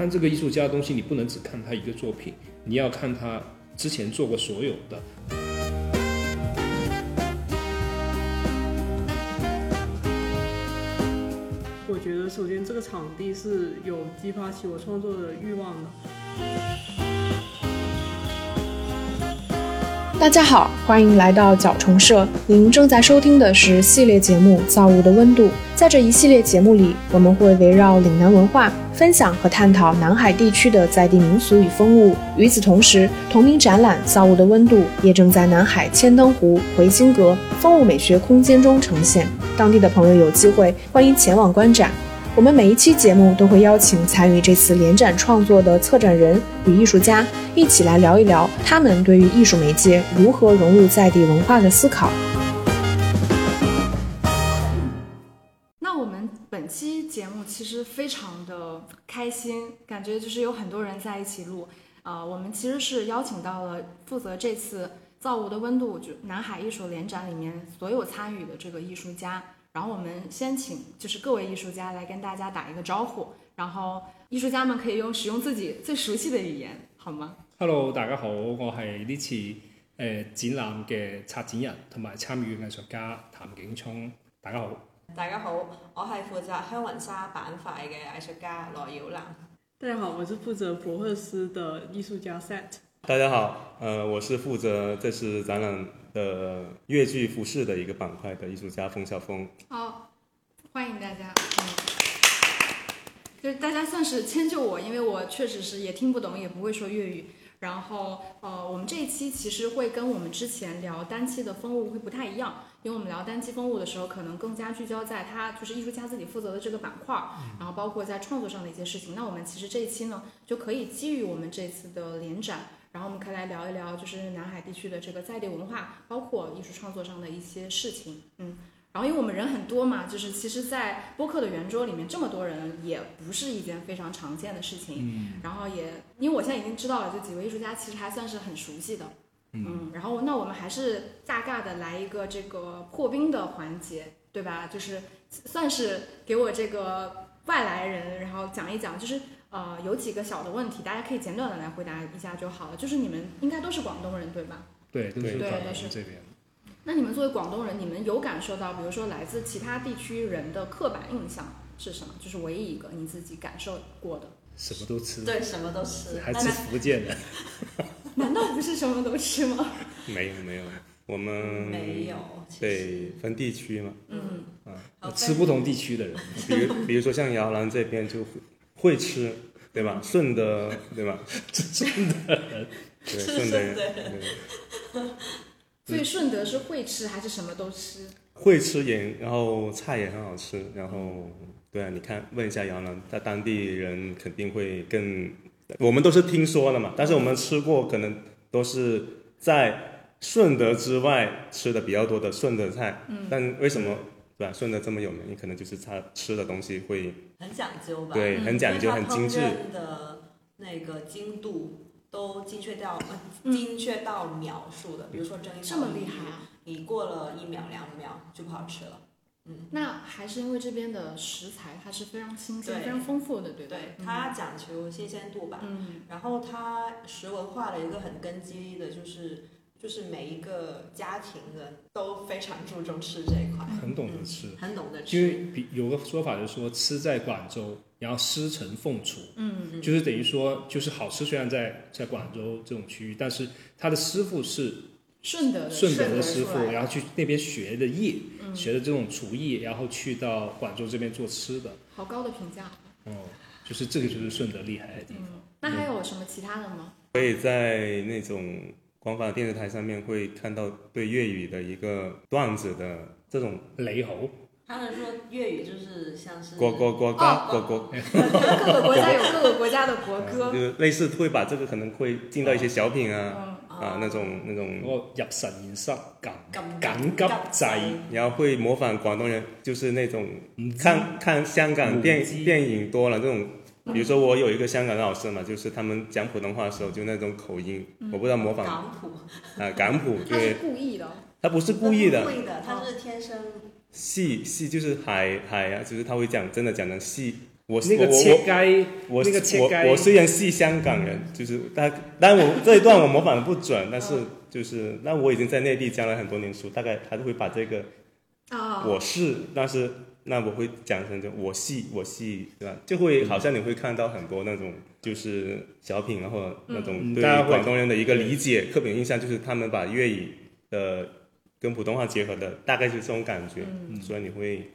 看这个艺术家的东西，你不能只看他一个作品，你要看他之前做过所有的。我觉得首先这个场地是有激发起我创作的欲望的。大家好，欢迎来到角虫社。您正在收听的是系列节目《造物的温度》。在这一系列节目里，我们会围绕岭南文化分享和探讨南海地区的在地民俗与风物。与此同时，同名展览《造物的温度》也正在南海千灯湖回心阁风物美学空间中呈现。当地的朋友有机会欢迎前往观展。我们每一期节目都会邀请参与这次联展创作的策展人与艺术家一起来聊一聊他们对于艺术媒介如何融入在地文化的思考。那我们本期节目其实非常的开心，感觉就是有很多人在一起录。呃，我们其实是邀请到了负责这次《造物的温度》就南海艺术联展里面所有参与的这个艺术家。然后我们先请就是各位艺术家来跟大家打一个招呼，然后艺术家们可以用使用自己最熟悉的语言，好嗎？Hello，大家好，我係呢次誒、呃、展覽嘅策展人同埋參與藝術家譚景聰，大家好。大家好，我係負責香雲紗板塊嘅藝術家羅耀南。大家好，我是負責博赫斯的藝術家 Set。大家好，呃，我是負責這次展覽。的越剧服饰的一个板块的艺术家馮曉峰，好，欢迎大家。嗯，就是大家算是迁就我，因为我确实是也听不懂，也不会说粤语。然后，呃，我们这一期其实会跟我们之前聊单期的风物会不太一样，因为我们聊单期风物的时候，可能更加聚焦在他就是艺术家自己负责的这个板块，然后包括在创作上的一些事情。那我们其实这一期呢，就可以基于我们这次的联展。然后我们可以来聊一聊，就是南海地区的这个在地文化，包括艺术创作上的一些事情。嗯，然后因为我们人很多嘛，就是其实，在播客的圆桌里面这么多人，也不是一件非常常见的事情。嗯，然后也因为我现在已经知道了，就几位艺术家其实还算是很熟悉的。嗯，然后那我们还是大概的来一个这个破冰的环节，对吧？就是算是给我这个外来人，然后讲一讲，就是。呃，有几个小的问题，大家可以简短的来回答一下就好了。就是你们应该都是广东人，对吧？对，都是廣東這邊。那你们作为广东人，你们有感受到，比如说来自其他地区人的刻板印象是什么？就是唯一一个你自己感受过的。什么都吃。对，什么都吃。还吃福建的。难道不是什么都吃吗？没有没有，我们没有。对，分地区嘛。嗯。啊，吃不同地区的人，比如比如说像摇篮这边就。會吃，对吧？顺德，对吧？顺德人，對，順德人。所以顺德是会吃还是什么都吃？会吃也，然后菜也很好吃，然后对啊，你看问一下杨澜，他当地人肯定会更，我们都是听说的嘛，但是我们吃过，可能都是在顺德之外吃的比较多的顺德菜。嗯。但为什麼？對吧？顺德这么有名，你可能就是他吃的东西会很讲究吧？对，很讲究，很精致。的那个精度都精确到，精确到秒数的。比如说蒸一这么厉害啊！你过了一秒两秒就不好吃了。嗯，那还是因为这边的食材它是非常新鲜、非常丰富的，对吧？對，它讲求新鲜度吧。嗯。然后它食文化的一个很根基的就是。就是每一个家庭的都非常注重吃这一块，很懂得吃，嗯、很懂得吃。因为比有个说法就是说，吃在广州，然后师承凤厨，嗯，就是等于说，就是好吃虽然在在广州这种区域，但是他的师傅是顺德顺德的师傅，然后去那边学的艺，嗯、学的这种厨艺，然后去到广州这边做吃的，好高的评价。哦，就是这个就是顺德厉害的地方。嗯、那还有什么其他的吗？可以在那種。廣泛电视台上面会看到对粤语的一个段子的这种雷猴，他们说粤语就是像是国国国家國國，各个国家有各个国家的国歌，就是类似会把这个可能会进到一些小品啊啊那种那种。入實驗室緊緊急掣，然后会模仿广东人，就是那种看看香港电电影多了這種。比如说我有一个香港的老师嘛，就是他们讲普通话的时候就那种口音，我不知道模仿。港普。啊，港普。他是故意的。他不是故意的。故意的，他是天生。戲戲就是海海啊，就是他会讲真的讲成戲，我那个我切该，我那个切该我我虽然系香港人，就是但但我 这一段我模仿的不准，但是就是那我已经在内地教了很多年书，大概还是会把这个啊，我是，但是那我会讲成就我系我系，对吧？就会好像你会看到很多那种就是小品，然后那种对嗯大家广东人的一个理解、刻板印象，就是他们把粤语的跟普通话结合的，大概就是这种感觉。嗯所以你会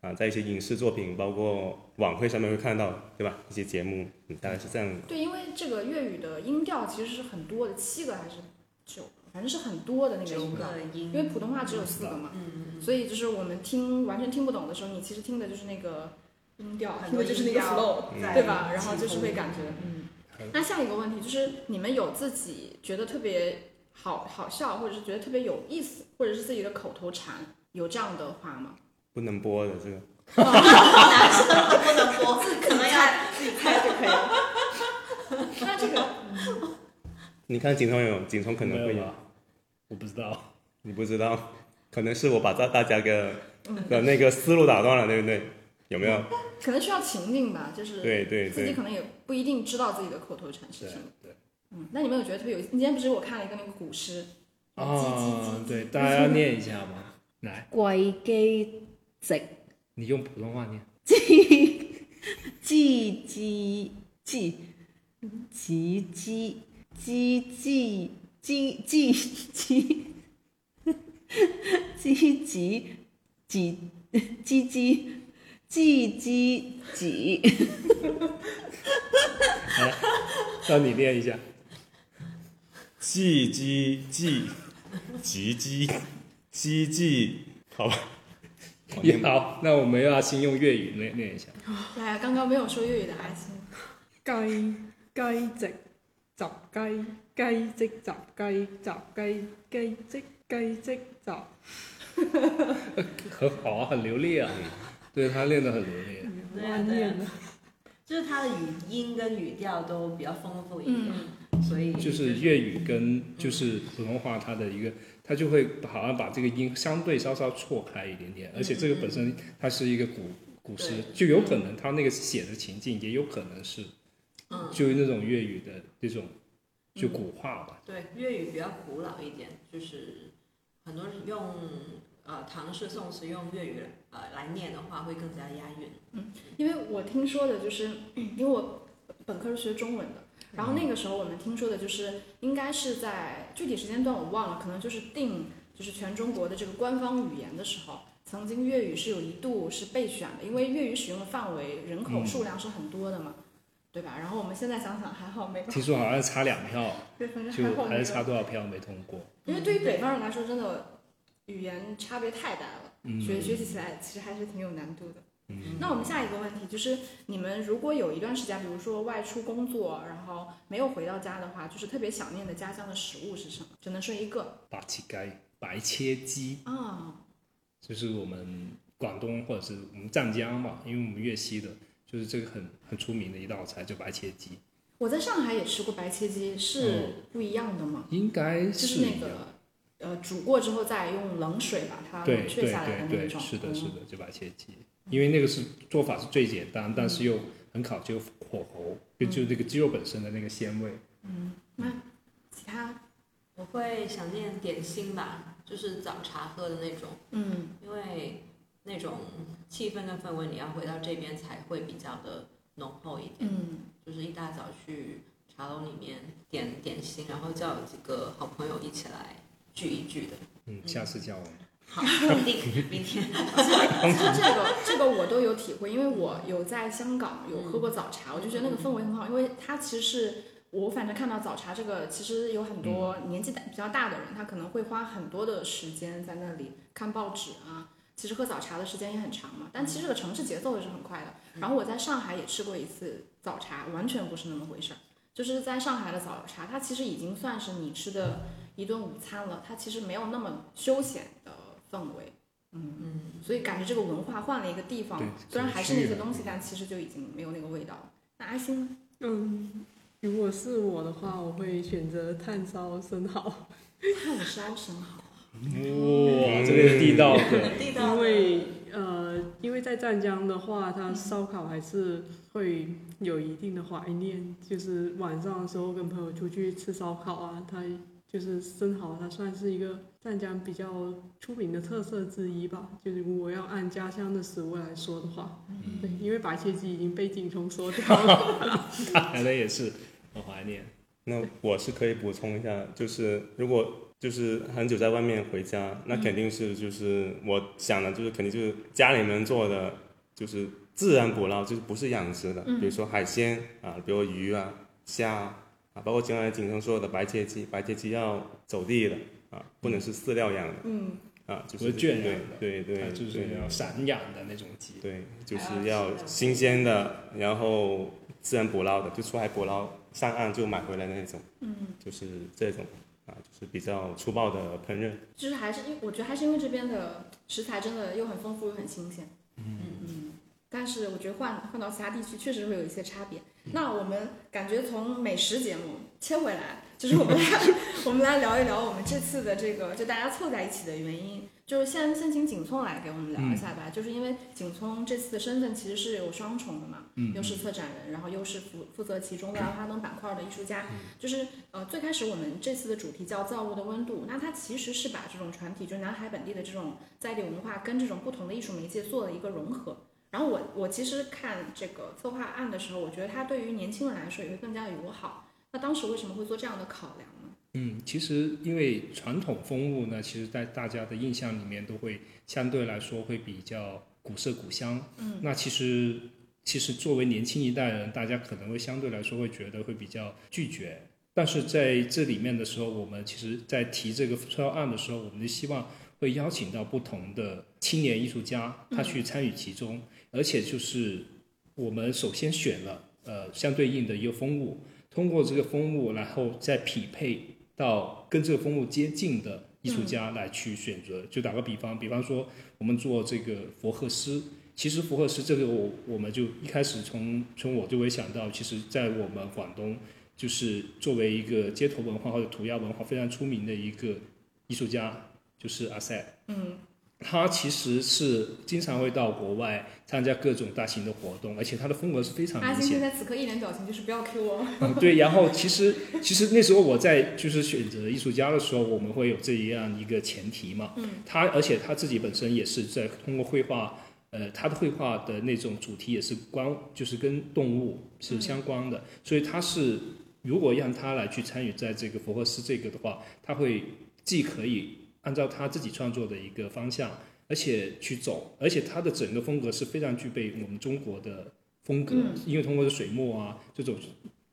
啊，在一些影视作品，包括晚会上面会看到，对吧？一些节目，嗯，大概是这样。对，因为这个粤语的音调其实是很多的，七个还是九个，反正是很多的那个音调。因为普通话只有四个嘛，嗯，所以就是我们听完全听不懂的时候，你其实听的就是那个音调，很多听的就是那个音调 flow，在对吧？然后就是会感觉，嗯。那下一个问题就是，你们有自己觉得特别好好笑，或者是觉得特别有意思，或者是自己的口头禅，有这样的话吗？不能播的这个，男 生不能播，可能要自己猜就可以了。那这个 你看景聪有，景聪可能会有，没有吧？我不知道。你不知道，可能是我把大大家的的那个思路打断了，对不对？有没有？可能需要情境吧，就是对对对，自己可能也不一定知道自己的口头禅是什么。对。嗯，那你们有觉得特别有意思？你今天不是我看了一个那个古诗，啊，叽叽对，大家要念一下吗？来，貴基直你用普通话念。知知知子知知知知知知知子子知知知知子。让你念一下。记鸡记，吉鸡，鸡鸡，好吧。我念吧好，那我们要先用粤语念念一下。来，刚刚没有说粤语的阿星，雞雞直雜雞，雞即雜雞，雜雞雞即雞即雜。很好啊，很流利啊。对他练得很流利。乱念的，就是他的语音跟语调都比较丰富一点，所以就是粤语跟就是普通话，它的一个，它就会好像把这个音相对稍稍错开一点点，而且这个本身它是一个古古诗，就有可能他那个写的情境也有可能是，嗯，就那种粤语的这种就古话吧。对粤语比较古老一点，就是很多人用呃唐诗宋词用粤语呃来念的话会更加押韵。嗯因为我听说的就是，因为我本科是学中文的，然后那个时候我们听说的就是，应该是在具体时间段我忘了，可能就是定就是全中国的这个官方语言的时候，曾经粤语是有一度是备选的，因为粤语使用的范围、人口数量是很多的嘛，对吧？然后我们现在想想，还好没有，听说好像差两票，对，反正还就好还是差多少票没通过。因为对于北方人来说，真的语言差别太大了，嗯学学习起来其实还是挺有难度的。嗯那我们下一个问题就是，你们如果有一段时间，比如说外出工作，然后没有回到家的话，就是特别想念的家乡的食物是什么？只能说一个八七街白切鸡，啊，就是我们广东或者是我们湛江嘛，因为我们粤西的，就是这个很很出名的一道菜，就白切鸡，我在上海也吃过白切鸡，是不一样的吗？应该就是那个呃煮过之后再用冷水把它冷却下来的那种。是的，嗯是的，就白切鸡，因为那个是做法是最简单，但是又很考究火候，就就那个鸡肉本身的那个鲜味。嗯，那其他？我会想念点心吧，就是早茶喝的那种，嗯。因为那种气氛跟氛围，你要回到这边才会比较的浓厚一点。嗯就是一大早去茶楼里面点点心，然后叫几个好朋友一起来聚一聚的。嗯，下次叫我们。好，一定明天。其实这个这个我都有体会，因为我有在香港有喝过早茶，我就觉得那个氛围很好，因为它其实是我反正看到早茶这个，其实有很多年纪大比较大的人，他可能会花很多的时间在那里看报纸啊。其实喝早茶的时间也很长嘛，但其实这个城市节奏也是很快的。然后我在上海也吃过一次早茶，完全不是那么回事儿。就是在上海的早茶，它其实已经算是你吃的一顿午餐了，它其实没有那么休闲的氛围。嗯嗯，所以感觉这个文化换了一个地方，虽然还是那些东西，但其实就已经没有那个味道了。那阿星呢？嗯，如果是我的话，我会选择炭烧生蚝，炭烧生蚝，哇，这个地道的，地道因为呃，因为在湛江的话，它烧烤还是会有一定的怀念，就是晚上的时候跟朋友出去吃烧烤啊，它就是生蚝，它算是一个湛江比较出名的特色之一吧。就是如果要按家乡的食物来说的话，对，因为白切鸡已经被景冲说掉了。可能也是很怀念。那我是可以补充一下，就是如果就是很久在外面回家，那肯定是就是我想的，就是肯定就是家里面做的，就是自然捕捞，就是不是养殖的，比如说海鲜啊，比如鱼啊、虾啊，啊包括刚才景生说的白切鸡，白切鸡要走地的啊，不能是饲料养的嗯，啊，就是是圈养的对对对，就是要散养的那种鸡。对，就是要新鲜的，然后自然捕捞的，就出海捕捞，上岸就买回来的那种，嗯，就是这种。啊，就是比较粗暴的烹饪。就是还是因为我觉得还是因为这边的食材真的又很丰富又很新鲜。嗯嗯，但是我觉得换换到其他地区确实会有一些差别。那我们感觉从美食节目切回来，就是我们来 我们来聊一聊我们这次的这个就大家凑在一起的原因。就是先先请景聪来给我们聊一下吧，就是因为景聪这次的身份其实是有双重的嘛，嗯又是策展人，然后又是负负责其中的花灯板块的艺术家。就是呃，最开始我们这次的主题叫造物的温度，那它其实是把这种传体，就南海本地的这种在地文化跟这种不同的艺术媒介做了一个融合。然后我我其实看这个策划案的时候，我觉得它对于年轻人来说也会更加友好。那当时为什么会做这样的考量呢？嗯，其实因为传统风物呢，其实在大家的印象里面都会相对来说会比较古色古香。嗯，那其实其实作为年轻一代人，大家可能会相对来说会觉得会比较拒绝。但是在这里面的时候，我们其实在提这个策划案的时候，我们就希望会邀请到不同的青年艺术家，他去参与其中，而且就是我们首先选了呃相对应的一个风物，通过这个风物，然后再匹配到跟这个风物接近的艺术家来去选择。就打个比方，比方说我们做这个佛赫斯，其实佛赫斯这个我我们就一开始从从我就会想到，其实在我们广东就是作为一个街头文化或者涂鸦文化非常出名的一个艺术家，就是阿塞。嗯他其实是经常会到国外参加各种大型的活动，而且他的风格是非常阿星明显的。现在此刻一脸表情，就是不要 Q 我。嗯，对，然后其实其实那时候我在就是选择艺术家的时候，我们会有这样一个前提嘛。嗯，他而且他自己本身也是在通过绘画，呃，他的绘画的那种主题也是关，就是跟动物是相关的，所以他是如果让他来去参与在这个佛克斯这个的话，他会既可以按照他自己创作的一个方向，而且去走，而且他的整个风格是非常具备我们中国的风格，嗯。因为通过水墨啊这种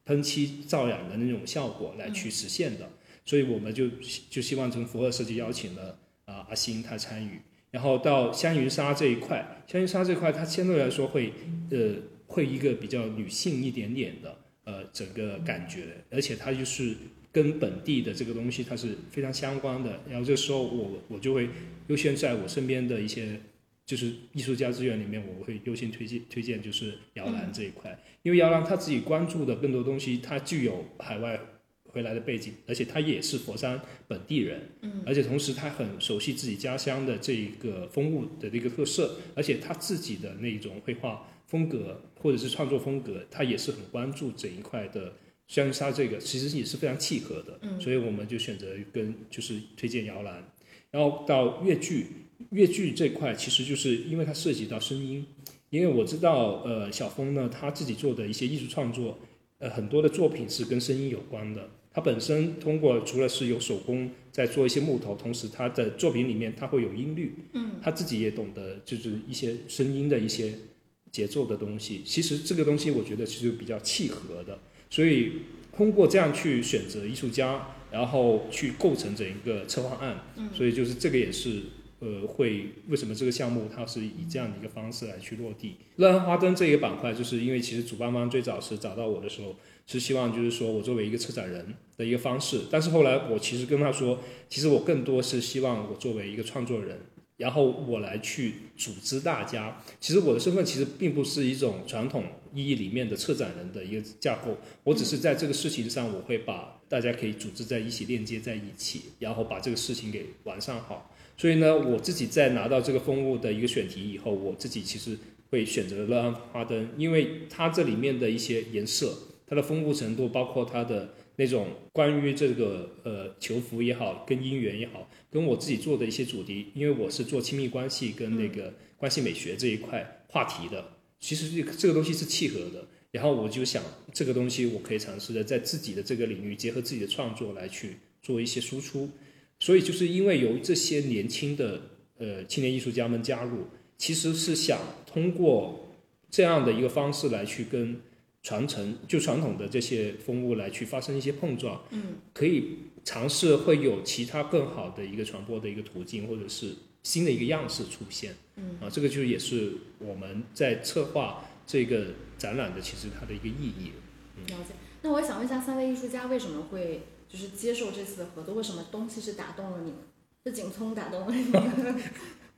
喷漆造染的那种效果来去实现的，所以我们就就希望从福尔设计邀请了啊、阿星他参与，然后到香云纱这一块，香云纱这一块它相对来说会呃会一个比较女性一点点的呃整个感觉，而且它就是跟本地的这个东西它是非常相关的，然后这时候我我就会优先在我身边的一些。就是艺术家资源里面，我会优先推荐推荐就是摇篮这一块，因为摇篮他自己关注的更多东西，他具有海外回来的背景，而且他也是佛山本地人，嗯，而且同时他很熟悉自己家乡的这一个风物的这个特色，而且他自己的那种绘画风格或者是创作风格，他也是很关注这一块的。香云纱这个其实也是非常契合的，嗯。所以我们就选择跟就是推荐摇篮，然后到越剧，越剧这块其实就是因为它涉及到声音，因为我知道呃小峰呢他自己做的一些艺术创作，呃很多的作品是跟声音有关的。他本身通过除了是有手工在做一些木头，同时他的作品里面他会有音律，嗯，他自己也懂得就是一些声音的一些节奏的东西。其实这个东西我觉得其实比较契合的，所以通过这样去选择艺术家，然后去构成整一个策划案，嗯所以就是这个也是呃会为什么这个项目它是以这样的一个方式来去落地。乐安花灯这一个板块，就是因为其实主办方最早是找到我的时候，是希望就是说我作为一个策展人的一个方式，但是后来我其实跟他说，其实我更多是希望我作为一个创作人。然后我来去组织大家，其实我的身份其实并不是一种传统意义里面的策展人的一个架构，我只是在这个事情上，我会把大家可以组织在一起，链接在一起，然后把这个事情给完善好。所以呢，我自己在拿到这个风物的一个选题以后，我自己其实会选择了安花灯，因为它这里面的一些颜色，它的丰富程度，包括它的那种关于这个呃球服也好，跟姻缘也好，跟我自己做的一些主题，因为我是做亲密关系跟那个关系美学这一块话题的，其实这个这个东西是契合的。然后我就想，这个东西我可以尝试着在自己的这个领域，结合自己的创作来去做一些输出。所以就是因为有这些年轻的呃青年艺术家们加入，其实是想通过这样的一个方式来去跟传承就传统的这些风物来去发生一些碰撞，嗯，可以尝试会有其他更好的一个传播的一个途径，或者是新的一个样式出现，嗯啊，这个就也是我们在策划这个展览的其实它的一个意义。了解。那我也想问一下，三位艺术家为什么会就是接受这次的合作？为什么东西是打动了你们？是景聪打动了你们？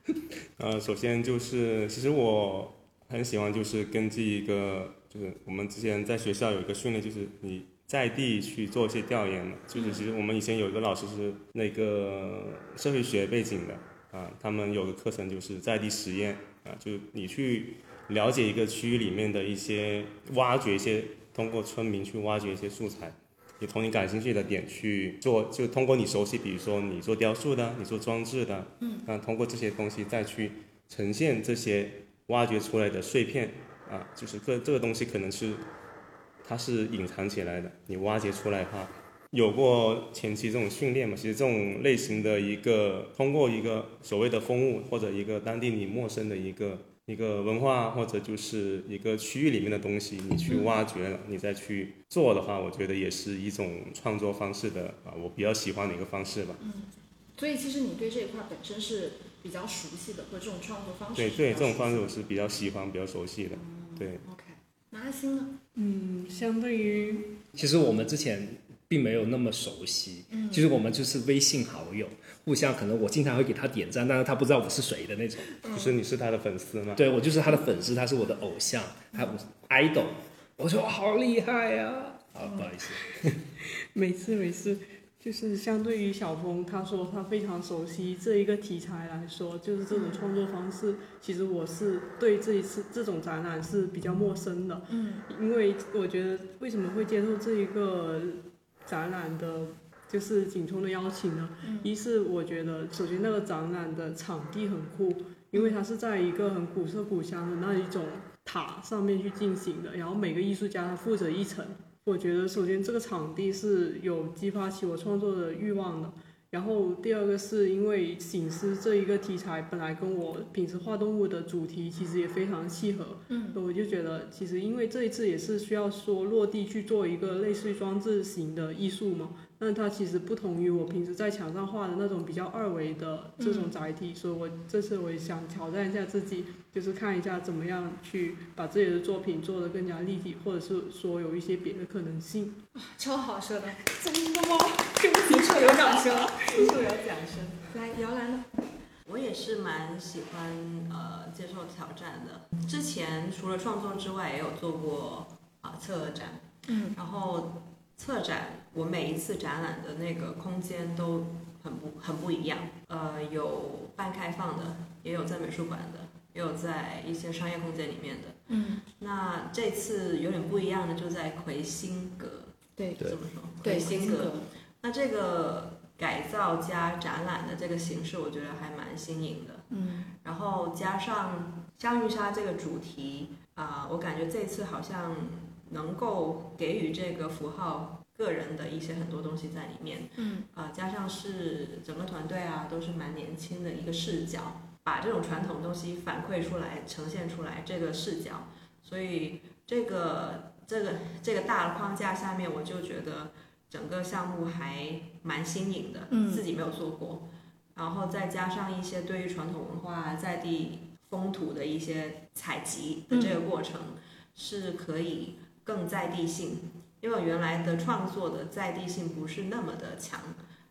呃，首先就是，其实我很喜欢，就是根据一个，就是我们之前在学校有一个训练，就是你在地去做一些调研嘛。就是其实我们以前有一个老师是那个社会学背景的啊，他们有个课程就是在地实验啊，就你去了解一个区域里面的一些，挖掘一些，通过村民去挖掘一些素材。你从你感兴趣的点去做，就通过你熟悉，比如说你做雕塑的，你做装置的，嗯，那通过这些东西再去呈现这些挖掘出来的碎片啊，就是这这个东西可能是它是隐藏起来的，你挖掘出来的话，有过前期这种训练嘛？其实这种类型的一个通过一个所谓的风物或者一个当地你陌生的一个一个文化或者就是一个区域里面的东西，你去挖掘了，你再去做的话，我觉得也是一种创作方式的啊，我比较喜欢的一个方式吧。嗯所以其实你对这一块本身是比较熟悉的，或者这种创作方式对对，这种方式我是比较喜欢、比较熟悉的。对，的 OK。那阿星呢？嗯，相对于其实我们之前并没有那么熟悉，嗯其实我们就是微信好友，互相可能我经常会给他点赞，但是他不知道我是谁的那种。就是你是他的粉丝吗？对我就是他的粉丝，他是我的偶像，还有 idol。我说哇好厉害呀、啊！不好意思，每次每次，就是相对于小峰，他说他非常熟悉这一个题材来说，就是这种创作方式，其实我是对这一次这种展览是比较陌生的。嗯因为我觉得为什么会接受这一个展览的，就是景冲的邀请呢？嗯一是我觉得首先那个展览的场地很酷，因为它是在一个很古色古香的那一种塔上面去进行的，然后每个艺术家他负责一层。我觉得首先这个场地是有激发起我创作的欲望的，然后第二个是因为醒狮这一个题材本来跟我平时画动物的主题其实也非常契合，嗯。我就觉得其实因为这一次也是需要说落地去做一个类似于装置型的艺术嘛，那它其实不同于我平时在墙上画的那种比较二维的这种载体，所以我这次我也想挑战一下自己，就是看一下怎么样去把自己的作品做得更加立体，或者是说有一些别的可能性。超好说的，真的吗？对不起，是有掌声。处处有掌声。来，姚兰呢？我也是蛮喜欢呃接受挑战的。之前除了创作之外，也有做过啊、策展，嗯然后策展我每一次展览的那个空间都很不很不一样，呃，有半开放的，也有在美术馆的，也有在一些商业空间里面的。嗯，那这次有点不一样的就在魁星阁，对怎么说，对，魁星阁。格。那这个改造加展览的这个形式，我觉得还蛮新颖的。嗯然后加上香玉沙这个主题啊、我感觉这次好像能够给予这个符号个人的一些很多东西在里面。嗯。啊、加上是整个团队啊都是蛮年轻的一个视角，把这种传统东西反馈出来、呈现出来这个视角，所以这个这个这个大的框架下面，我就觉得整个项目还蛮新颖的，嗯。自己没有做过。然后再加上一些对于传统文化在地风土的一些采集的这个过程，是可以更在地性，因为我原来的创作的在地性不是那么的强，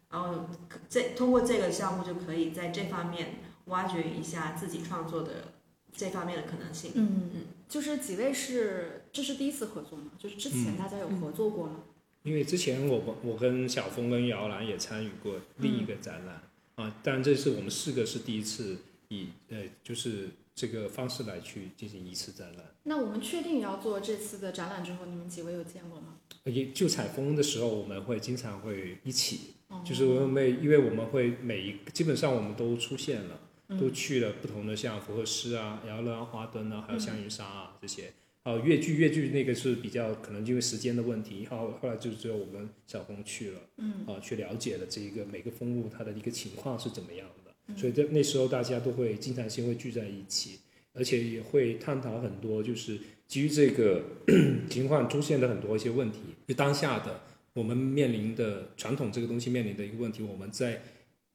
然后这通过这个项目就可以在这方面挖掘一下自己创作的这方面的可能性。嗯嗯，就是几位是这是第一次合作吗？就是之前嗯大家有合作过吗？因为之前我我跟小峰跟姚兰也参与过另一个展览，啊，当然这是我们四个是第一次以呃就是这个方式来去进行一次展览。那我们确定要做这次的展览之后，你们几位有见过吗？也就采风的时候，我们会经常会一起，哦就是我们每因为我们会每一基本上我们都出现了，嗯都去了不同的像福克斯啊、摇篮啊、花灯啊，还有香云纱啊这些。哦，越剧越剧那个是比较可能因为时间的问题，后后来就只有我们小红去了，嗯，啊，去了解了这一个每个风物它的一个情况是怎么样的，嗯所以在那时候大家都会经常性会聚在一起，而且也会探讨很多就是基于这个 情况出现的很多一些问题，就当下的我们面临的传统这个东西面临的一个问题，我们在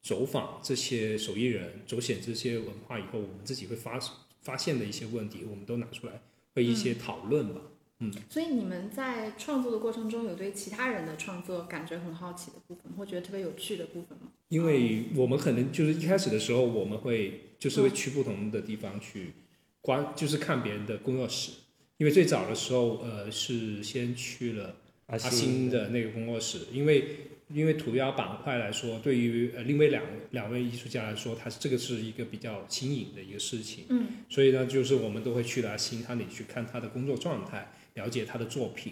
走访这些手艺人、走显这些文化以后，我们自己会发发现的一些问题，我们都拿出来会一些讨论吧。嗯所以你们在创作的过程中，有对其他人的创作感觉很好奇的部分，或觉得特别有趣的部分吗？因为我们可能就是一开始的时候，我们会就是会去不同的地方去观，就是看别人的工作室。因为最早的时候，呃，是先去了阿阿星的那个工作室，因为因为涂鸦板块来说，对于呃另外两两位艺术家来说，他这个是一个比较新颖的一个事情，嗯，所以呢，就是我们都会去阿星他那里去看他的工作状态，了解他的作品。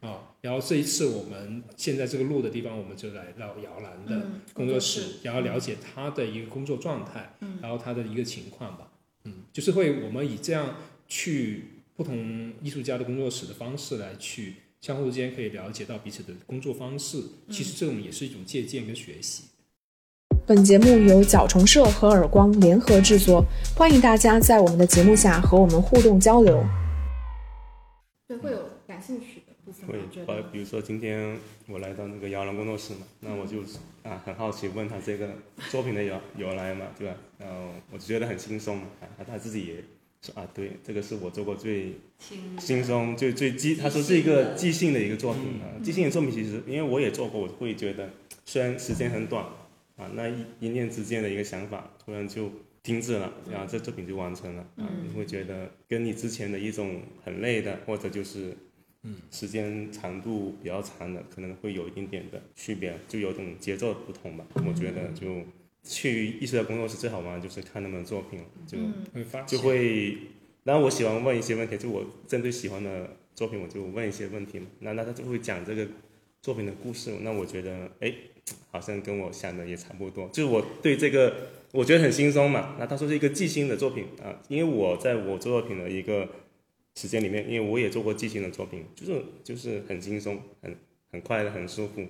啊，然后这一次我们现在这个录的地方，我们就来到摇篮的嗯工作室，然后了解他的一个工作状态，嗯。然后他的一个情况吧，嗯，就是会我们以这样去不同艺术家的工作室的方式来去相互之间可以了解到彼此的工作方式，其实这种也是一种借鉴跟学习。本节目由角虫社和耳光联合制作，欢迎大家在我们的节目下和我们互动交流。对，会有感兴趣会？觉把比如说今天我来到那个摇篮工作室嘛，那我就啊很好奇问他这个作品的由由来嘛，对吧？然后我就觉得很轻松嘛，啊他自己也说啊对，这个是我做过最轻轻松最最即他说是一个即兴的一个作品啊，即兴的作品其实因为我也做过，我会觉得虽然时间很短啊，那一一念之间的一个想法突然就停止了，然后这作品就完成了啊，你会觉得跟你之前的一种很累的或者就是。时间长度比较长的，可能会有一点点的区别，就有种节奏的不同吧。我觉得就去艺术家工作室最好玩的就是看他们的作品，就嗯会就会，然后我喜欢问一些问题，就我针对喜欢的作品，我就问一些问题嘛。那那他就会讲这个作品的故事，那我觉得哎，好像跟我想的也差不多。就是我对这个我觉得很轻松嘛。那他说是一个即兴的作品啊，因为我在我做作品的一个时间里面，因为我也做过即兴的作品，就是就是很轻松，很很快乐，很舒服，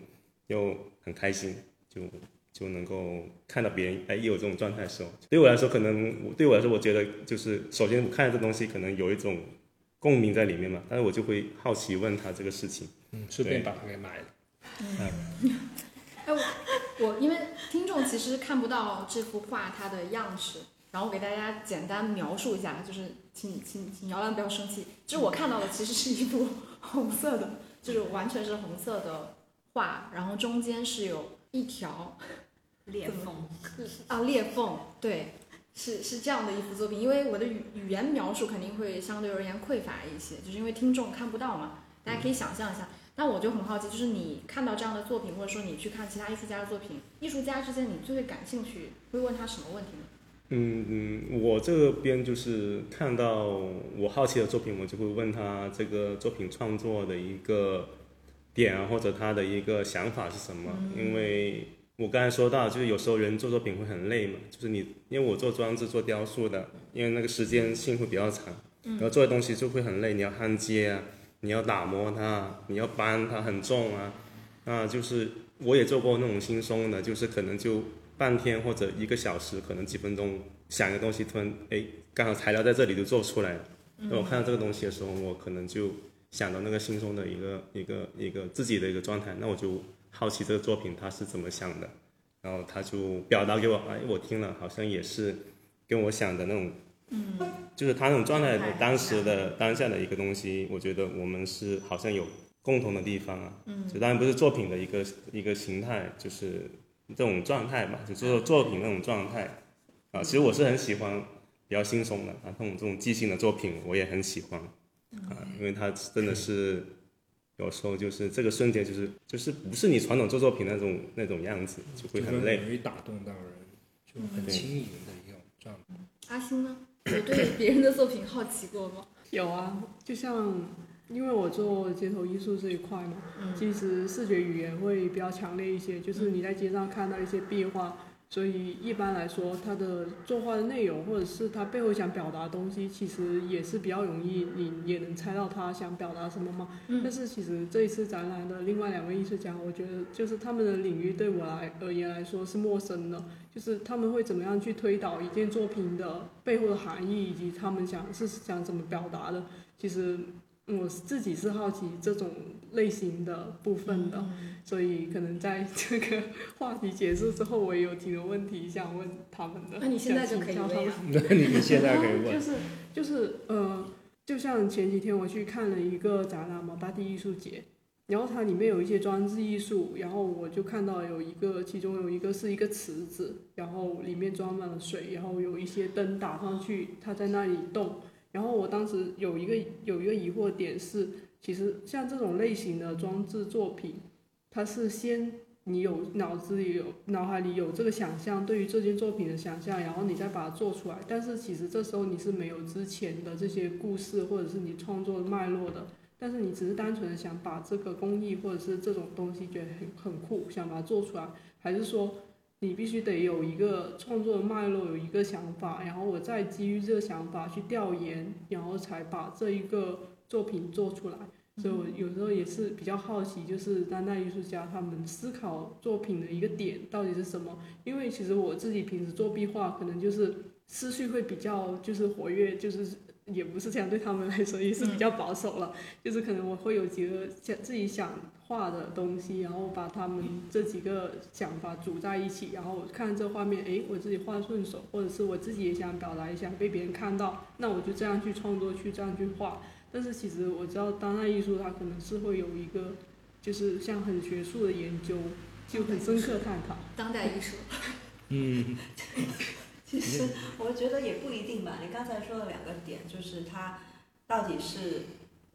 又很开心，就就能够看到别人哎也有这种状态的时候，对我来说，可能我对我来说，我觉得就是首先我看到这东西可能有一种共鸣在里面嘛，但是我就会好奇问他这个事情。嗯，顺便把它给买了。嗯哎，我我因为听众其实看不到这幅画它的样式，然后我给大家简单描述一下，就是请请请姚兰不要生气，就是我看到的其实是一幅 红色的，就是完全是红色的画，然后中间是有一条裂缝，啊裂缝，对，是是这样的一幅作品。因为我的语语言描述肯定会相对而言匮乏一些，就是因为听众看不到嘛，大家可以想象一下。那我就很好奇，就是你看到这样的作品，或者说你去看其他艺术家的作品，艺术家之间你最会感兴趣，会问他什么问题呢？嗯嗯，我这边就是看到我好奇的作品，我就会问他这个作品创作的一个点啊，或者他的一个想法是什么。因为我刚才说到，就是有时候人做作品会很累嘛，就是你因为我做装置、做雕塑的，因为那个时间性会比较长，然后做的东西就会很累，你要焊接啊，你要打磨它，你要搬它很重啊，那，就是我也做过那种轻松的，就是可能就半天或者一个小时，可能几分钟想一个东西，突然哎，刚好材料在这里就做出来了。那我看到这个东西的时候，我可能就想到那个轻松的一个一个一个自己的一个状态，那我就好奇这个作品他是怎么想的，然后他就表达给我，哎，我听了好像也是跟我想的那种，嗯，就是他那种状态状态，当时的当下的一个东西，我觉得我们是好像有共同的地方啊，嗯，就当然不是作品的一个一个形态，就是这种状态吧，就做作品那种状态，啊，其实我是很喜欢比较轻松的啊，这种这种即兴的作品我也很喜欢，啊，因为它真的是有时候就是这个瞬间就是就是不是你传统做作品那种那种样子，就会很累，容易打动到人。就很轻盈的一种状态。阿星呢？有对别人的作品好奇过吗？有啊，就像因为我做街头艺术这一块嘛，其实视觉语言会比较强烈一些，就是你在街上看到一些壁画，所以一般来说，它的作画的内容或者是它背后想表达的东西，其实也是比较容易，你也能猜到他想表达什么嘛。但是其实这一次展览的另外两位艺术家，我觉得就是他们的领域对我来而言来说是陌生的，就是他们会怎么样去推导一件作品的背后的含义，以及他们想是想怎么表达的。其实我自己是好奇这种类型的部分的，所以可能在这个话题结束之后，我也有几个问题想问他们的。那你现在就可以问呀他们 那你们现在可以问就，是就是呃，就像前几天我去看了一个展览嘛，大地艺术节，然后它里面有一些装置艺术，然后我就看到有一个，其中有一个是一个池子，然后里面装满了水，然后有一些灯打上去，它在那里动。然后我当时有一个有一个疑惑点是，其实像这种类型的装置作品，它是先你有脑子里有脑海里有这个想象，对于这件作品的想象，然后你再把它做出来。但是其实这时候你是没有之前的这些故事或者是你创作的脉络的，但是你只是单纯的想把这个工艺或者是这种东西觉得很很酷，想把它做出来，还是说你必须得有一个创作的脉络，有一个想法，然后我再基于这个想法去调研，然后才把这一个作品做出来。所以我有时候也是比较好奇，就是当代艺术家他们思考作品的一个点到底是什么？因为其实我自己平时做壁画，可能就是思绪会比较就是活跃，就是也不是这样对他们来说也是比较保守了，就是可能我会有几个想自己想画的东西，然后把他们这几个想法组在一起，然后我看这画面，哎，我自己画顺手，或者是我自己也想表达一下，被别人看到，那我就这样去创作，去这样去画。但是其实我知道当代艺术它可能是会有一个，就是像很学术的研究，就很深刻探讨。当代艺术，嗯，其实我觉得也不一定吧。你刚才说的两个点，就是它到底是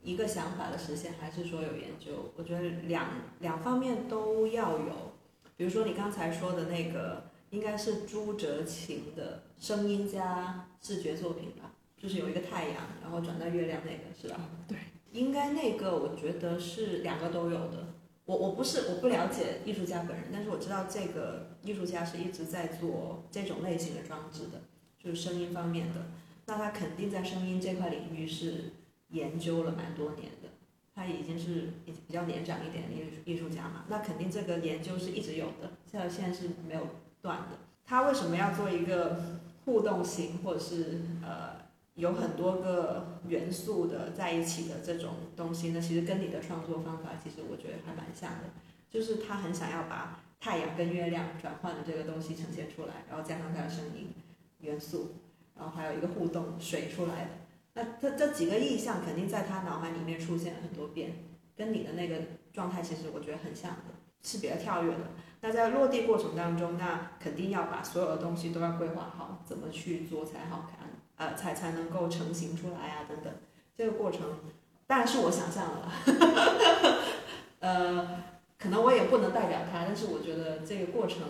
一个想法的实现，还是说有研究？我觉得两两方面都要有。比如说你刚才说的那个，应该是朱哲琴的声音加视觉作品吧，就是有一个太阳，然后转到月亮那个，是吧？对，应该那个我觉得是两个都有的。我我不是我不了解艺术家本人，但是我知道这个艺术家是一直在做这种类型的装置的，就是声音方面的。那他肯定在声音这块领域是研究了蛮多年的，他已经是比较年长一点的艺术艺术家嘛，那肯定这个研究是一直有的，这条线是没有断的。他为什么要做一个互动型，或者是呃有很多个元素的在一起的这种东西呢？其实跟你的创作方法，其实我觉得还蛮像的，就是他很想要把太阳跟月亮转换的这个东西呈现出来，然后加上他的声音元素，然后还有一个互动水出来的。那这这几个意象肯定在他脑海里面出现了很多遍，跟你的那个状态其实我觉得很像的，是比较跳跃的。那在落地过程当中，那肯定要把所有的东西都要规划好，怎么去做才好看，呃，才才能够成型出来啊，等等。这个过程当然是我想象的了，呃，可能我也不能代表他，但是我觉得这个过程，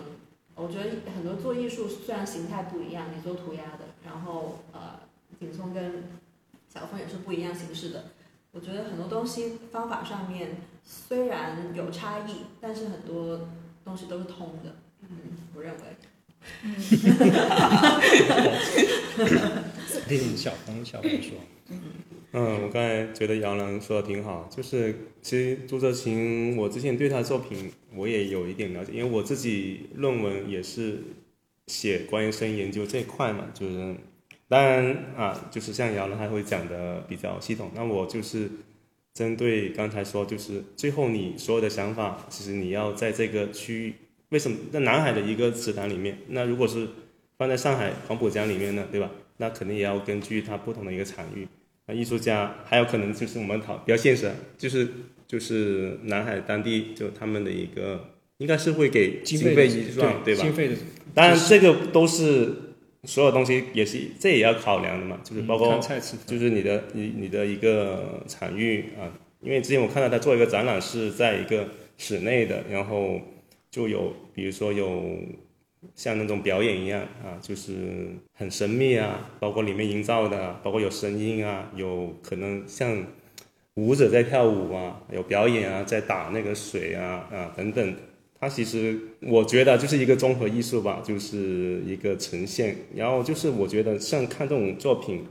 我觉得很多做艺术虽然形态不一样，你做涂鸦的，然后呃，景聪跟小峰也是不一样形式的。我觉得很多东西方法上面虽然有差异，但是很多东西都是通的。嗯，我认为。听小峰小峰说，嗯，我刚才觉得杨澜说的挺好，就是其实朱哲琴，我之前对他的作品我也有一点了解，因为我自己论文也是写关于声音研究这一块嘛，就是当然啊，就是像姚呢，他会讲的比较系统，那我就是针对刚才说，就是最后你所有的想法，其实你要在这个区域，为什么在南海的一个池塘里面，那如果是放在上海黄浦江里面呢，对吧？那肯定也要根据它不同的一个场域。那艺术家还有可能就是我们讨比较现实，就是就是南海当地就他们的一个应该是会给经费费预算对吧？经费的，当然这个都是所有东西也是这也要考量的嘛，就是包括就是你的你你的一个场域啊，因为之前我看到他做一个展览是在一个室内的，然后就有比如说有像那种表演一样啊，就是很神秘啊，包括里面营造的啊，包括有声音啊，有可能像舞者在跳舞啊，有表演啊，在打那个水啊啊等等。它其实我觉得就是一个综合艺术吧，就是一个呈现。然后就是我觉得像看这种作品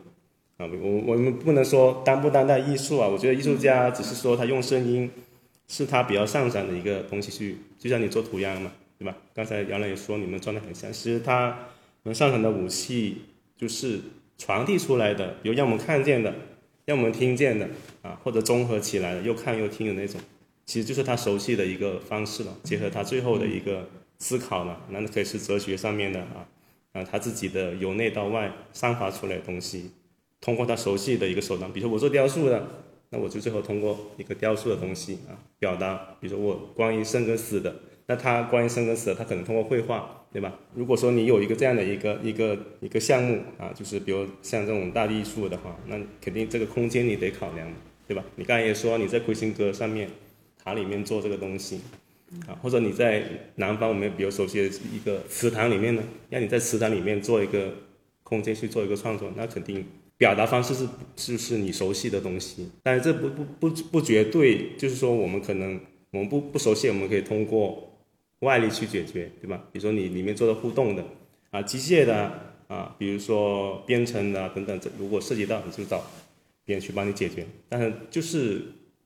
啊，我我们不能说当不当代艺术啊，我觉得艺术家只是说他用声音是他比较擅长的一个东西去，就像你做涂鸦嘛。对吧？刚才杨澜也说你们状态很像，其实他们擅长的武器就是传递出来的，比如让我们看见的，让我们听见的啊，或者综合起来的，又看又听的那种，其实就是他熟悉的一个方式了。结合他最后的一个思考嘛，那可以是哲学上面的啊啊，他自己的由内到外散发出来的东西，通过他熟悉的一个手段，比如说我做雕塑的，那我就最后通过一个雕塑的东西啊表达，比如说我关于生跟死的。那他关于生跟死的，他可能通过绘画，对吧？如果说你有一个这样的一个一个一个项目啊，就是比如像这种大艺术的话，那肯定这个空间你得考量，对吧？你刚才也说你在魁星阁上面塔里面做这个东西啊，或者你在南方我们比较熟悉的一个祠堂里面呢，让你在祠堂里面做一个空间去做一个创作，那肯定表达方式是就是你熟悉的东西，但是这不不不不绝对，就是说我们可能我们不不熟悉，我们可以通过。外力去解决，对吧？比如说你里面做的互动的，啊，机械的啊，比如说编程的等等，这如果涉及到，你就找别人去帮你解决。但是就是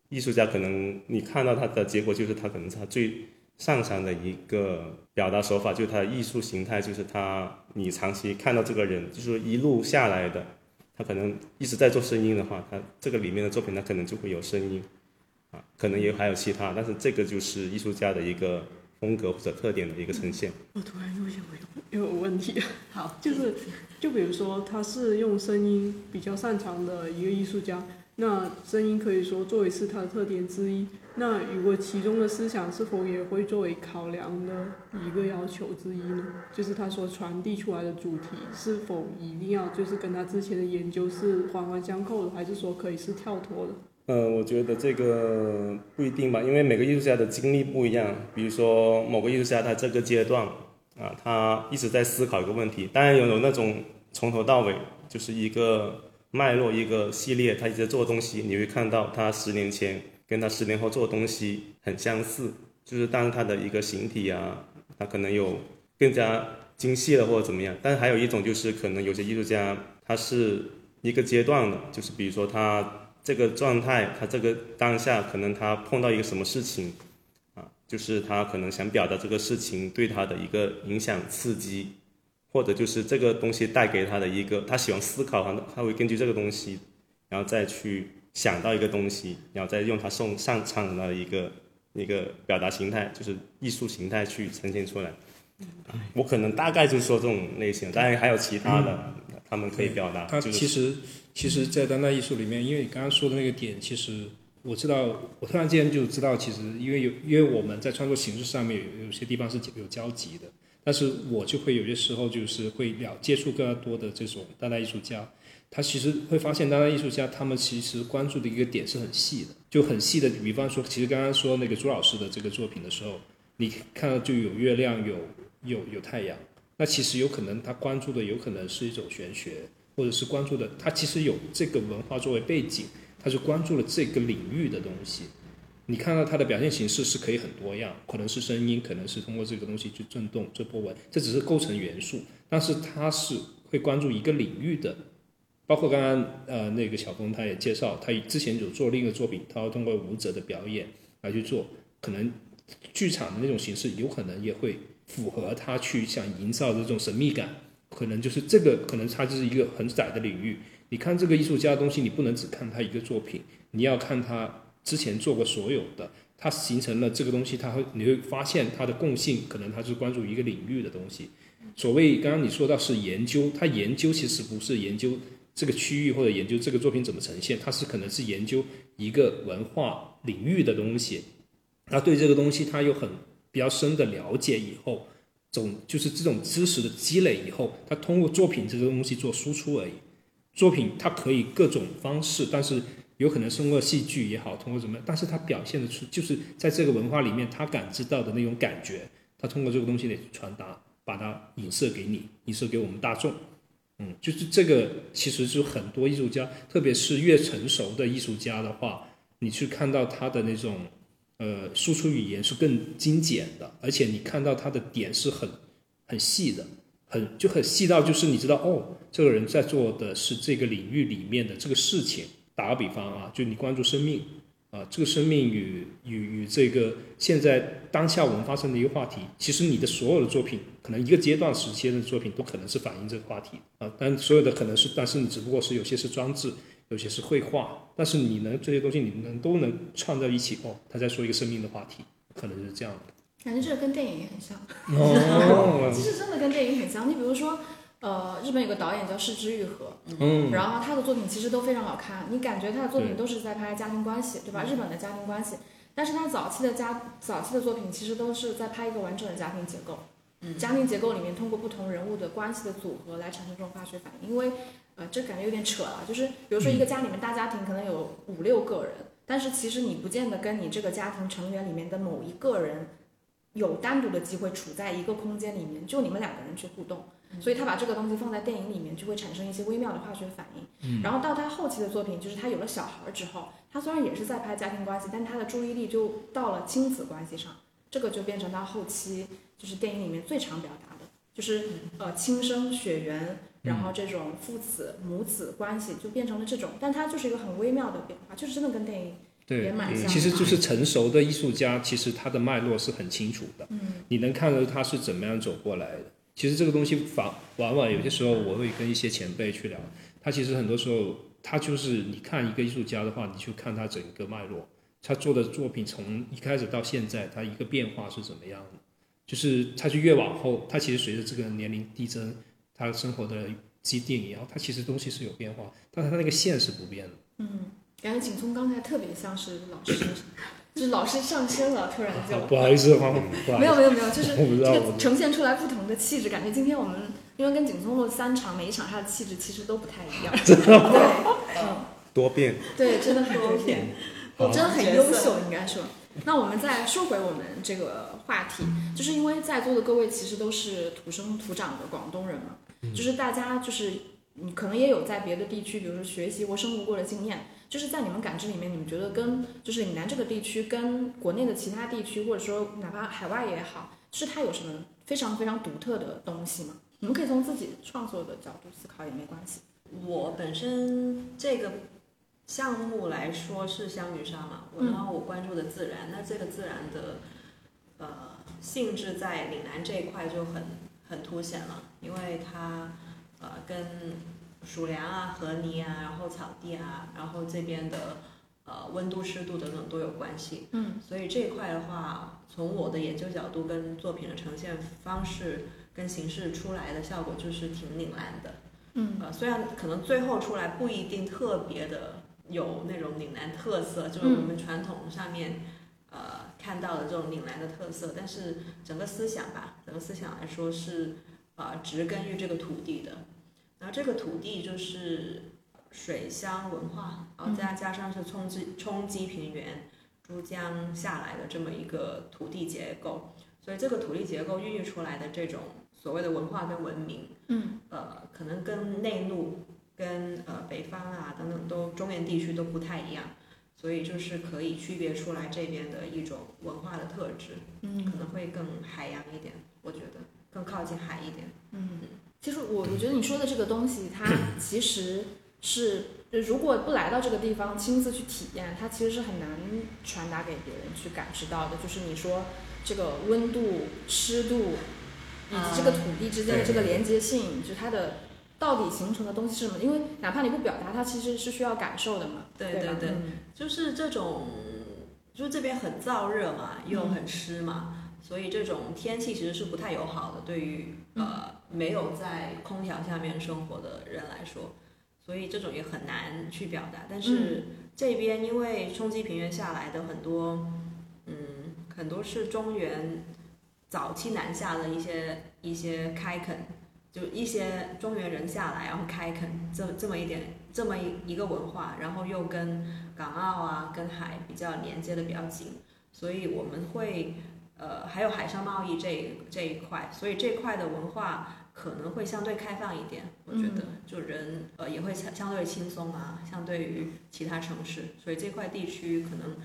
艺术家可能你看到他的结果，就是他可能是他最擅长的一个表达手法，就是他的艺术形态，就是他你长期看到这个人，就是一路下来的，他可能一直在做声音的话，他这个里面的作品他可能就会有声音，啊，可能也还有其他，但是这个就是艺术家的一个。风格或者特点的一个呈现。我突然又想有有问题，好，就是就比如说他是用声音比较擅长的一个艺术家，那声音可以说作为是他的特点之一。那如果其中的思想是否也会作为考量的一个要求之一呢？就是他所传递出来的主题是否一定要就是跟他之前的研究是环环相扣的，还是说可以是跳脱的？呃，我觉得这个不一定吧，因为每个艺术家的经历不一样。比如说某个艺术家，他这个阶段啊，他一直在思考一个问题。当然有有那种从头到尾就是一个脉络、一个系列，他一直在做东西。你会看到他十年前跟他十年后做的东西很相似，就是当他的一个形体啊，他可能有更加精细了或者怎么样。但是还有一种就是可能有些艺术家他是一个阶段的，就是比如说他。这个状态，他这个当下可能他碰到一个什么事情，就是他可能想表达这个事情对他的一个影响刺激，或者就是这个东西带给他的一个，他喜欢思考，他他会根据这个东西，然后再去想到一个东西，然后再用他送上场的一个一个表达形态，就是艺术形态去呈现出来。我可能大概就是说这种类型，当然还有其他的，他们可以表达。他其实。其实，在当代艺术里面，因为你刚刚说的那个点，其实我知道，我突然间就知道，其实因为有，因为我们在创作形式上面有有些地方是有交集的，但是我就会有些时候就是会了接触更加多的这种当代艺术家，他其实会发现当代艺术家他们其实关注的一个点是很细的，就很细的，比方说，其实刚刚说那个朱老师的这个作品的时候，你看到就有月亮，有有有太阳，那其实有可能他关注的有可能是一种玄学。或者是关注的，他其实有这个文化作为背景，他是关注了这个领域的东西。你看到他的表现形式是可以很多样，可能是声音，可能是通过这个东西去震动这波纹，这只是构成元素。但是他是会关注一个领域的，包括刚刚呃那个小峰他也介绍，他之前有做另一个作品，他要通过舞者的表演来去做，可能剧场的那种形式有可能也会符合他去想营造的这种神秘感。可能就是这个，可能它就是一个很窄的领域。你看这个艺术家的东西，你不能只看他一个作品，你要看他之前做过所有的，他形成了这个东西，他会你会发现他的共性，可能他是关注一个领域的东西。所谓刚刚你说到是研究，他研究其实不是研究这个区域或者研究这个作品怎么呈现，他是可能是研究一个文化领域的东西。他对这个东西他有很比较深的了解以后。总就是这种知识的积累以后，他通过作品这个东西做输出而已。作品它可以各种方式，但是有可能通过戏剧也好，通过什么，但是它表现的出就是在这个文化里面他感知到的那种感觉，他通过这个东西来传达。把它影射给你，影射给我们大众。嗯，就是这个，其实是很多艺术家，特别是越成熟的艺术家的话，你去看到他的那种呃输出语言是更精简的，而且你看到他的点是很很细的，很就很细到就是你知道哦，这个人在做的是这个领域里面的这个事情。打个比方啊，就你关注生命啊，这个生命与与与这个现在当下我们发生的一个话题，其实你的所有的作品，可能一个阶段时期的作品都可能是反映这个话题啊，但所有的可能是，但是你只不过是有些是装置，有些是绘画，但是你能这些东西你能都能串在一起哦，他在说一个生命的话题，可能是这样的。感觉这个跟电影也很像，哦，其实真的跟电影很像。你比如说，呃，日本有个导演叫市之愈合，嗯，然后他的作品其实都非常好看，你感觉他的作品都是在拍家庭关系，对吧？日本的家庭关系，但是他早期的家早期的作品其实都是在拍一个完整的家庭结构，家庭结构里面通过不同人物的关系的组合来产生这种化学反应。因为呃，这感觉有点扯了，就是比如说一个家里面大家庭可能有五六个人，但是其实你不见得跟你这个家庭成员里面的某一个人有单独的机会处在一个空间里面，就你们两个人去互动。所以他把这个东西放在电影里面，就会产生一些微妙的化学反应。然后到他后期的作品，就是他有了小孩之后，他虽然也是在拍家庭关系，但他的注意力就到了亲子关系上，这个就变成他后期就是电影里面最常表达的，就是呃亲生血缘，然后这种父子母子关系就变成了这种，但他就是一个很微妙的变化，就是真的跟电影也对。其实就是成熟的艺术家，其实他的脉络是很清楚的，嗯你能看到他是怎么样走过来的。其实这个东西反往往有些时候我会跟一些前辈去聊，他其实很多时候他就是你看一个艺术家的话，你去看他整个脉络，他做的作品从一开始到现在，他一个变化是怎么样的，就是他就越往后，他其实随着这个年龄递增，他生活的积淀也好，他其实东西是有变化，但是他那个线是不变的。嗯，感觉景聪刚才特别像是老师，就是老师上身了，突然就。不好意思，没有没有没有，就是 这个呈现出来不同的气质，感觉今天我们因为跟景聪录三场，每一场他的气质其实都不太一样。真的对，嗯，多变。对，真的很多变，我真的很优秀，应该说。那我们再说回我们这个话题，就是因为在座的各位其实都是土生土长的广东人嘛，就是大家就是你可能也有在别的地区，比如说学习或生活过的经验，就是在你们感知里面，你们觉得跟就是岭南这个地区跟国内的其他地区，或者说哪怕海外也好，是它有什么非常非常独特的东西吗？你们可以从自己创作的角度思考也没关系。我本身这个项目来说是香云沙嘛，然后我关注的自然，那这个自然的呃性质在岭南这一块就很很凸显了，因为它呃跟鼠粮啊、河泥啊，然后草地啊，然后这边的呃温度、湿度等等都有关系。嗯，所以这一块的话，从我的研究角度跟作品的呈现方式跟形式出来的效果就是挺岭南的。嗯呃，虽然可能最后出来不一定特别的有那种岭南特色，就是我们传统上面、呃看到的这种岭南的特色，但是整个思想吧，整个思想来说是呃植根于这个土地的。然后这个土地就是水乡文化，然后再加上是冲击冲积平原、珠江下来的这么一个土地结构，所以这个土地结构孕育出来的这种所谓的文化跟文明，嗯。呃，可能跟内陆、跟呃北方啊等等都中原地区都不太一样，所以就是可以区别出来这边的一种文化的特质，嗯。可能会更海洋一点，我觉得更靠近海一点。嗯，其实我我觉得你说的这个东西，它 其实是如果不来到这个地方亲自去体验，它其实是很难传达给别人去感知到的。就是你说这个温度、湿度以及这个土地之间的这个连接性，就它的到底形成的东西是什么？因为哪怕你不表达，它其实是需要感受的嘛。对对对对嗯就是这种，就是这边很燥热嘛，又很湿嘛，所以这种天气其实是不太友好的，对于呃没有在空调下面生活的人来说，所以这种也很难去表达。但是这边因为冲击平原下来的很多，嗯，很多是中原早期南下的一些一些开垦。就一些中原人下来，然后开垦这这么一点这么一一个文化，然后又跟港澳啊跟海比较连接的比较紧，所以我们会呃，还有海上贸易这这一块，所以这块的文化可能会相对开放一点。我觉得，就人呃也会相相对轻松啊，相对于其他城市，所以这块地区可能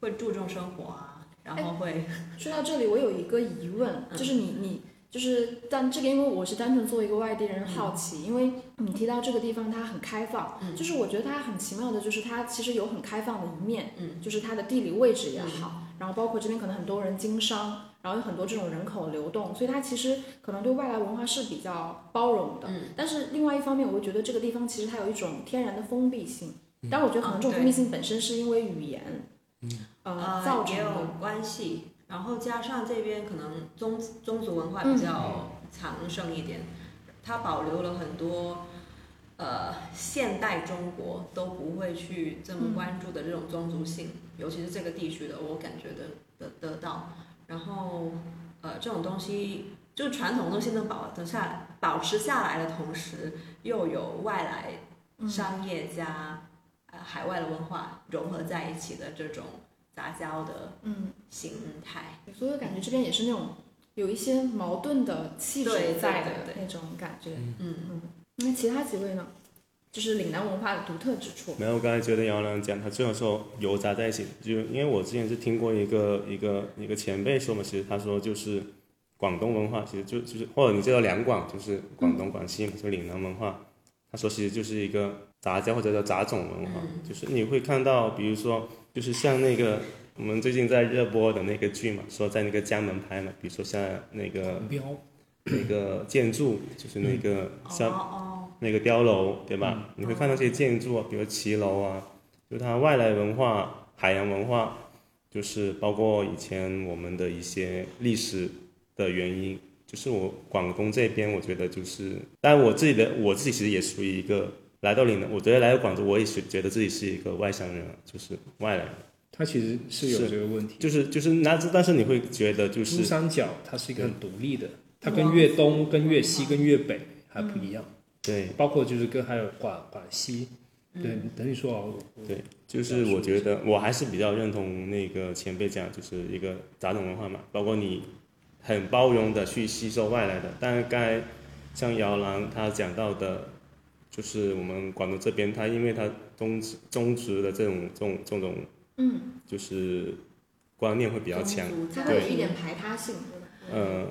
会注重生活啊，然后会说到这里，我有一个疑问，嗯就是你你就是，但这个因为我是单纯作为一个外地人好奇，因为你提到这个地方它很开放，嗯就是我觉得它很奇妙的，就是它其实有很开放的一面，嗯就是它的地理位置也好，然后包括这边可能很多人经商，然后有很多这种人口流动，所以它其实可能对外来文化是比较包容的。嗯但是另外一方面，我会觉得这个地方其实它有一种天然的封闭性，但我觉得可能这种封闭性本身是因为语言，嗯呃也有造成的。关系，然后加上这边可能宗宗族文化比较强盛一点，它保留了很多呃现代中国都不会去这么关注的这种宗族性，尤其是这个地区的，我感觉的得得到。然后呃这种东西就是传统东西能保得下来，保持下来的同时，又有外来商业加、呃海外的文化融合在一起的这种杂交的嗯，形态。所以我感觉这边也是那种有一些矛盾的气质在的那种感觉。嗯，那其他几位呢？就是岭南文化的独特之处。没有，我刚才觉得姚澜讲他最后说油杂在一起，就因为我之前是听过一个一个一个前辈说嘛，其实他说就是广东文化，其实就就是或者你知道两广就是广东、广西嘛，就岭南文化，他说其实就是一个杂交或者叫杂种文化，就是你会看到，比如说就是像那个我们最近在热播的那个剧嘛，说在那个江门拍嘛，比如说像那个标那个建筑，就是那个像哦那个碉楼，对吧？你会看到这些建筑啊，比如骑楼啊，就它外来文化、海洋文化，就是包括以前我们的一些历史的原因。就是我广东这边，我觉得就是，当然我自己的我自己其实也属于一个来到岭南，我觉得来到广州，我也是觉得自己是一个外乡人，就是外来人，他其实是有这个问题。就是就是那但是你会觉得就是珠三角它是一个很独立的，它跟粤东、跟粤西、跟粤北还不一样，对包括就是跟还有广广西，嗯对，等你说啊，对，就是我觉得我还是比较认同那个前辈讲，就是一个杂种文化嘛，包括你很包容的去吸收外来的。但是该像姚郎他讲到的，就是我们广东这边，他因为他宗旨宗族的这种这种这种，嗯，就是观念会比较强。宗族家它会有对一点排他性，对吧？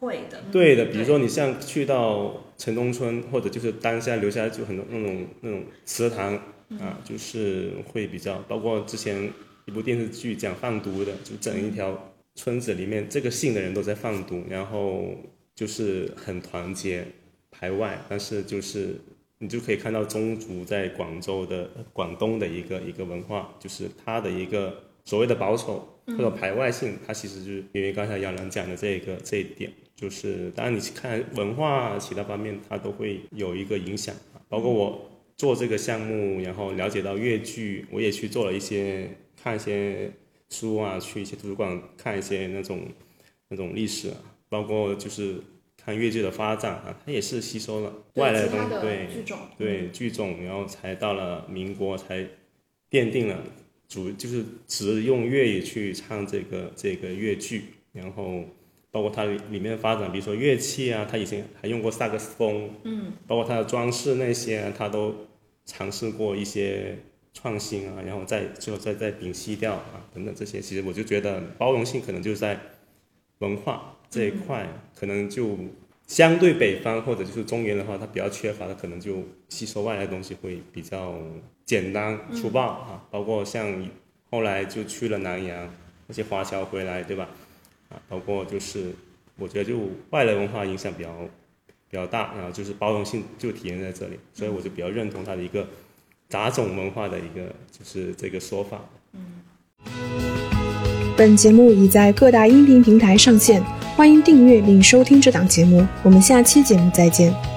嗯，会的，对的，比如说你像去到城中村，或者就是当下留下就很多那种那种祠堂啊，就是会比较，包括之前一部电视剧讲贩毒的，就整一条村子里面这个姓的人都在贩毒，然后就是很团结排外，但是就是你就可以看到宗族在广州的广东的一个一个文化，就是它的一个所谓的保守或者排外性，它其实就是因为刚才杨澜讲的这个这一点，就是当然你看文化其他方面，它都会有一个影响，包括我做这个项目，然后了解到粤剧，我也去做了一些看一些书啊，去一些图书馆看一些那种那种历史啊，包括就是看粤剧的发展啊，它也是吸收了外来的东西，对剧种，对剧种，然后才到了民国才奠定了主就是只用粤语去唱这个这个粤剧，然后包括它里里面的发展，比如说乐器啊，它以前还用过萨克斯风，嗯，包括它的装饰那些啊，它都尝试过一些创新啊，然后再最后再再摒弃掉啊等等这些，其实我就觉得包容性可能就是在文化这一块，可能就相对北方或者就是中原的话，它比较缺乏的，可能就吸收外来的东西会比较简单粗暴啊。包括像后来就去了南洋，那些华侨回来，对吧？啊，包括就是我觉得就外来文化影响比较比较大，然后就是包容性就体现在这里，所以我就比较认同他的一个杂种文化的一个就是这个说法。嗯本节目已在各大音频平台上线，欢迎订阅并收听这档节目。我们下期节目再见。